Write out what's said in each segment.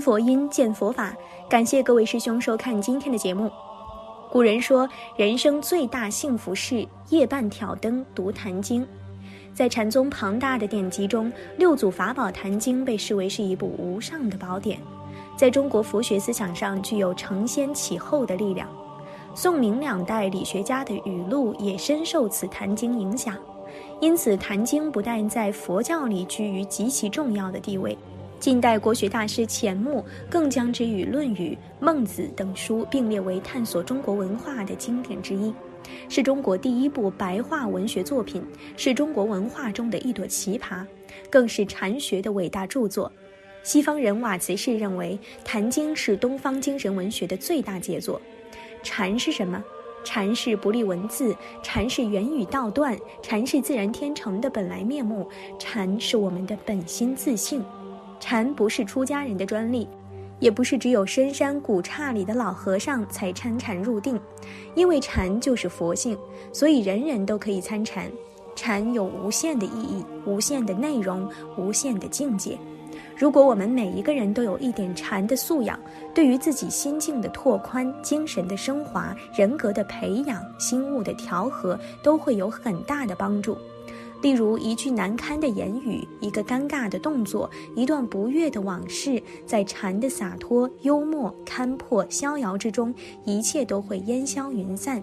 佛音，见佛法。感谢各位师兄收看今天的节目。古人说，人生最大幸福是夜半挑灯读《坛经》。在禅宗庞大的典籍中，《六祖法宝坛经》被视为是一部无上的宝典，在中国佛学思想上具有承先启后的力量。宋明两代理学家的语录也深受此《坛经》影响，因此《坛经》不但在佛教里居于极其重要的地位。近代国学大师钱穆更将之与《论语》《孟子》等书并列为探索中国文化的经典之一，是中国第一部白话文学作品，是中国文化中的一朵奇葩，更是禅学的伟大著作。西方人瓦茨士认为，《坛经》是东方精神文学的最大杰作。禅是什么？禅是不立文字，禅是言语道断，禅是自然天成的本来面目，禅是我们的本心自性。禅不是出家人的专利，也不是只有深山古刹里的老和尚才参禅入定，因为禅就是佛性，所以人人都可以参禅。禅有无限的意义、无限的内容、无限的境界。如果我们每一个人都有一点禅的素养，对于自己心境的拓宽、精神的升华、人格的培养、心物的调和，都会有很大的帮助。例如一句难堪的言语，一个尴尬的动作，一段不悦的往事，在禅的洒脱、幽默、勘破、逍遥之中，一切都会烟消云散。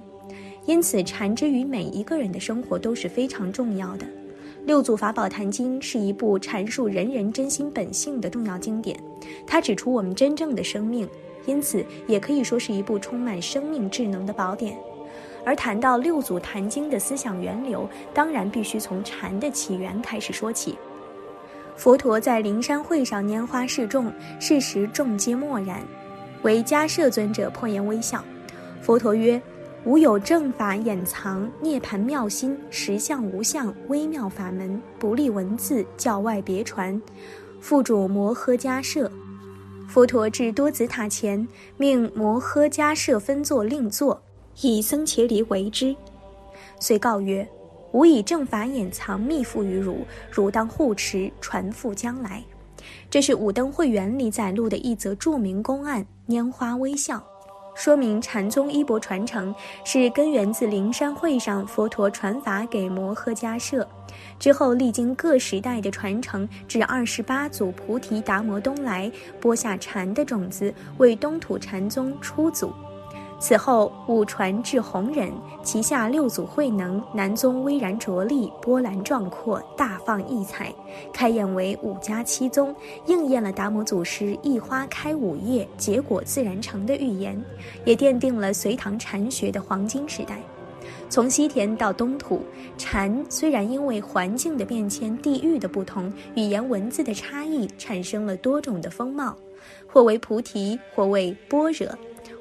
因此，禅之于每一个人的生活都是非常重要的。六祖法宝坛经是一部阐述人人真心本性的重要经典，它指出我们真正的生命，因此也可以说是一部充满生命智能的宝典。而谈到六祖坛经的思想源流，当然必须从禅的起源开始说起。佛陀在灵山会上拈花示众，是时众皆默然，唯迦摄尊者破颜微笑。佛陀曰：“吾有正法掩藏，涅盘妙心，实相无相，微妙法门，不立文字，教外别传。复主摩诃迦摄。”佛陀至多子塔前，命摩诃迦摄分座另坐。以僧伽梨为之，遂告曰：“吾以正法掩藏密付于汝，汝当护持，传付将来。”这是五灯会员里载录的一则著名公案——拈花微笑，说明禅宗衣钵传承是根源自灵山会上佛陀传法给摩诃迦摄，之后历经各时代的传承，至二十八祖菩提达摩东来，播下禅的种子，为东土禅宗出祖。此后，五传至弘忍，旗下六祖慧能，南宗巍然着力，波澜壮阔，大放异彩，开演为五家七宗，应验了达摩祖师“一花开五叶，结果自然成”的预言，也奠定了隋唐禅学的黄金时代。从西田到东土，禅虽然因为环境的变迁、地域的不同、语言文字的差异，产生了多种的风貌，或为菩提，或为般若。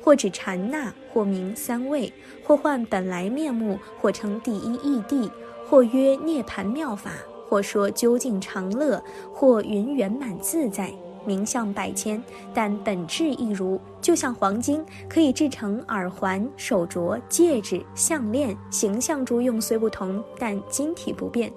或指禅那，或名三味，或换本来面目，或称第一义谛，或曰涅盘妙法，或说究竟常乐，或云圆满自在，名相百千，但本质一如。就像黄金可以制成耳环、手镯、戒指、项链，形象诸用虽不同，但晶体不变。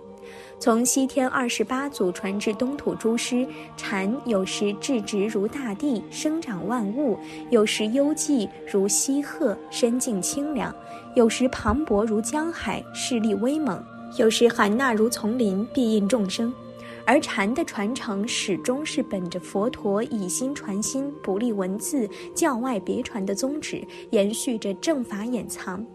从西天二十八祖传至东土诸师，禅有时质直如大地，生长万物；有时幽寂如溪壑，深静清凉；有时磅礴如江海，势力威猛；有时含纳如丛林，庇荫众生。而禅的传承始终是本着佛陀以心传心，不立文字，教外别传的宗旨，延续着正法掩藏。《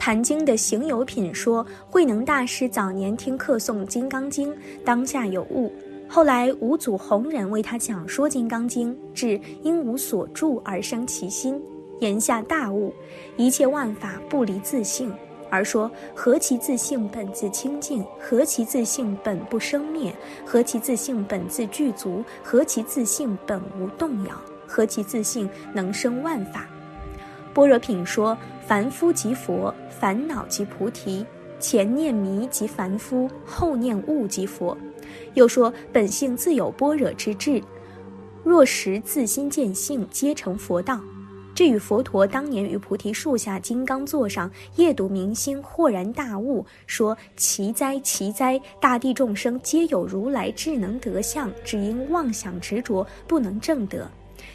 坛经》的行有品说，慧能大师早年听客诵《金刚经》，当下有悟。后来五祖弘忍为他讲说《金刚经》，至因无所住而生其心，言下大悟：一切万法不离自性，而说何其自性本自清净，何其自性本不生灭，何其自性本自具足，何其自性本无动摇，何其自性能生万法。般若品说：凡夫即佛。烦恼即菩提，前念迷即凡夫，后念悟即佛。又说本性自有般若之智，若识自心见性，皆成佛道。这与佛陀当年于菩提树下金刚座上夜读明星，豁然大悟，说奇哉奇哉，大地众生皆有如来智能德相，只因妄想执着，不能证得。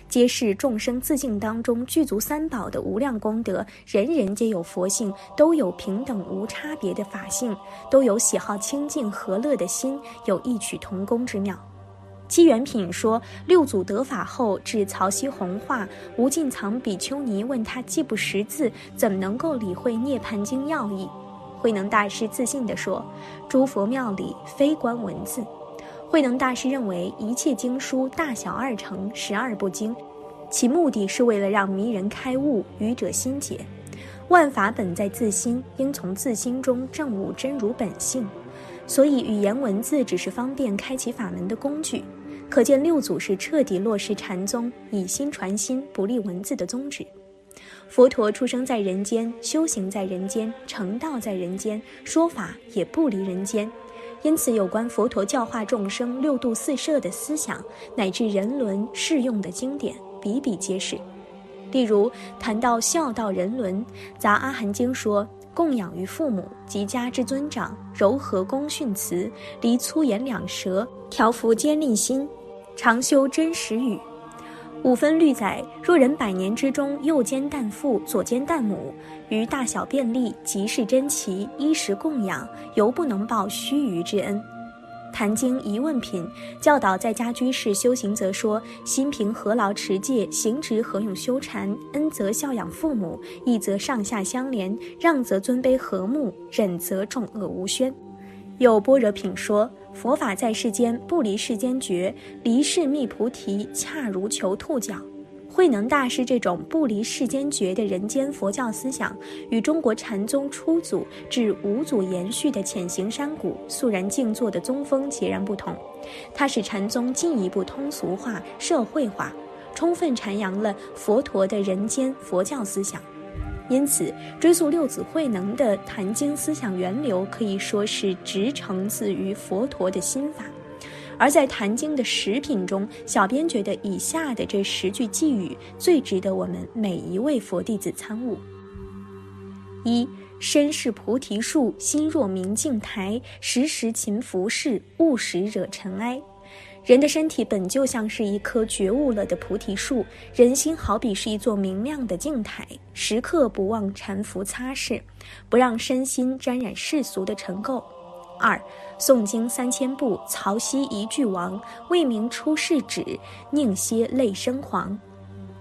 揭示众生自性当中具足三宝的无量功德，人人皆有佛性，都有平等无差别的法性，都有喜好清净和乐的心，有异曲同工之妙。机缘品说，六祖得法后至曹溪弘化，无尽藏比丘尼问他既不识字，怎么能够理会《涅盘经》要义？慧能大师自信地说：“诸佛庙里非观文字。”慧能大师认为，一切经书大小二乘，十二部经，其目的是为了让迷人开悟，愚者心解。万法本在自心，应从自心中证悟真如本性。所以，语言文字只是方便开启法门的工具。可见六祖是彻底落实禅宗以心传心、不立文字的宗旨。佛陀出生在人间，修行在人间，成道在人间，说法也不离人间。因此，有关佛陀教化众生、六度四摄的思想，乃至人伦适用的经典，比比皆是。例如，谈到孝道人伦，杂阿含经说：供养于父母及家之尊长，柔和恭训辞，离粗言两舌，调伏坚戾心，常修真实语。五分律载：若人百年之中，右肩担父，左肩担母，于大小便利，即是珍奇，衣食供养，犹不能报须臾之恩。坛经疑问品教导在家居士修行，则说：心平何劳持戒，行直何用修禅？恩则孝养父母，义则上下相连，让则尊卑和睦，忍则众恶无宣。有般若品说。佛法在世间，不离世间觉，离世觅菩提，恰如求兔角。慧能大师这种不离世间觉的人间佛教思想，与中国禅宗初祖至五祖延续的潜行山谷、肃然静坐的宗风截然不同。它使禅宗进一步通俗化、社会化，充分阐扬了佛陀的人间佛教思想。因此，追溯六祖慧能的坛经思想源流，可以说是直承自于佛陀的心法。而在坛经的十品中，小编觉得以下的这十句寄语最值得我们每一位佛弟子参悟：一身是菩提树，心若明镜台，时时勤拂拭，勿使惹尘埃。人的身体本就像是一棵觉悟了的菩提树，人心好比是一座明亮的镜台，时刻不忘禅服擦拭，不让身心沾染世俗的尘垢。二，诵经三千部，曹溪一句亡，为名出世止，宁歇泪生黄。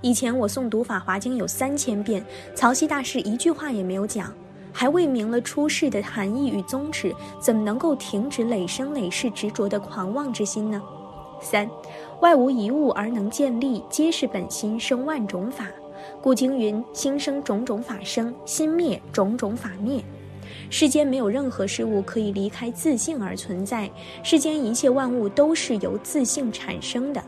以前我诵读《法华经》有三千遍，曹溪大师一句话也没有讲，还未明了出世的含义与宗旨，怎么能够停止累生累世执着的狂妄之心呢？三，外无一物而能建立，皆是本心生万种法。故经云：心生种种法生，心灭种种法灭。世间没有任何事物可以离开自性而存在，世间一切万物都是由自性产生的。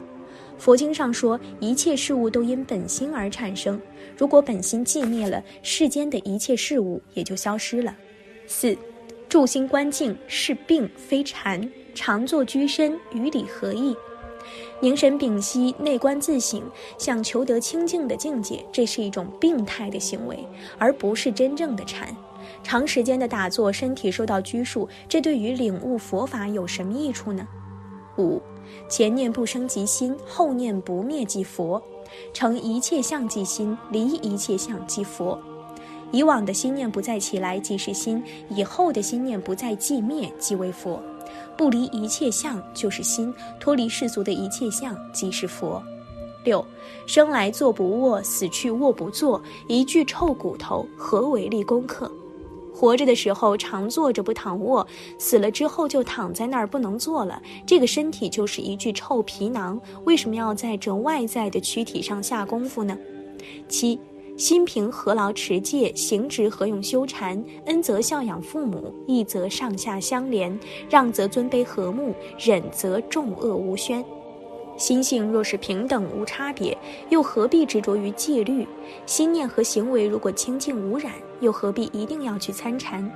佛经上说，一切事物都因本心而产生。如果本心寂灭了，世间的一切事物也就消失了。四，住心观静是病非禅，常坐居身与理合意。凝神屏息，内观自省，想求得清净的境界，这是一种病态的行为，而不是真正的禅。长时间的打坐，身体受到拘束，这对于领悟佛法有什么益处呢？五，前念不生即心，后念不灭即佛。成一切相即心，离一切相即佛。以往的心念不再起来即是心，以后的心念不再寂灭即为佛。不离一切相就是心，脱离世俗的一切相即是佛。六，生来坐不卧，死去卧不坐，一具臭骨头，何为立功课？活着的时候常坐着不躺卧，死了之后就躺在那儿不能坐了，这个身体就是一具臭皮囊。为什么要在这外在的躯体上下功夫呢？七。心平何劳持戒，行直何用修禅？恩则孝养父母，义则上下相连，让则尊卑和睦，忍则众恶无宣。心性若是平等无差别，又何必执着于戒律？心念和行为如果清净无染，又何必一定要去参禅？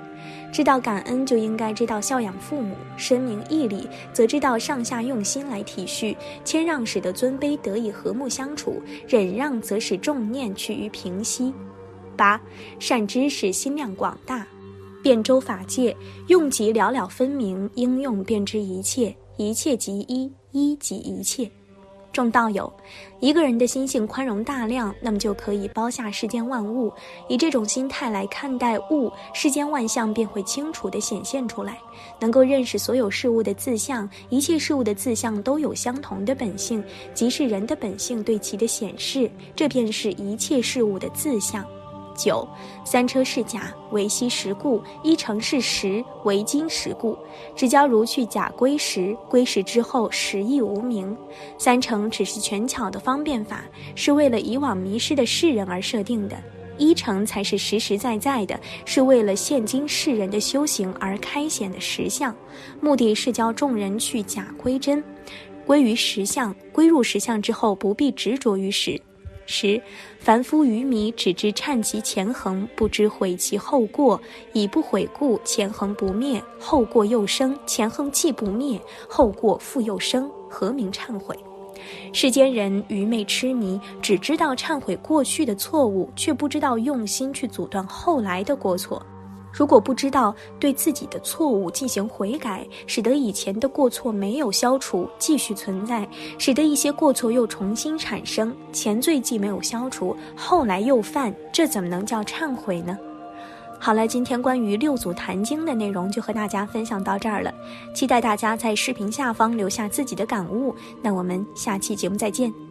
知道感恩，就应该知道孝养父母；深明义理，则知道上下用心来体恤；谦让，使得尊卑得以和睦相处；忍让，则使众念趋于平息。八善知识心量广大，遍周法界，用即了了分明，应用便知一切。一切即一，一即一切。众道友，一个人的心性宽容大量，那么就可以包下世间万物。以这种心态来看待物，世间万象便会清楚地显现出来，能够认识所有事物的自相。一切事物的自相都有相同的本性，即是人的本性对其的显示，这便是一切事物的自相。九，三车是甲，为昔实故；一乘是实，为今实故。只教如去甲归时，归时之后，时亦无名。三乘只是权巧的方便法，是为了以往迷失的世人而设定的；一乘才是实实在在的，是为了现今世人的修行而开显的实相。目的是教众人去假归真，归于实相。归入实相之后，不必执着于实。时，凡夫愚迷，只知忏其前恒，不知悔其后过。以不悔故，前恒不灭，后过又生；前恒既不灭，后过复又生，何名忏悔？世间人愚昧痴迷，只知道忏悔过去的错误，却不知道用心去阻断后来的过错。如果不知道对自己的错误进行悔改，使得以前的过错没有消除，继续存在，使得一些过错又重新产生，前罪既没有消除，后来又犯，这怎么能叫忏悔呢？好了，今天关于六祖坛经的内容就和大家分享到这儿了，期待大家在视频下方留下自己的感悟。那我们下期节目再见。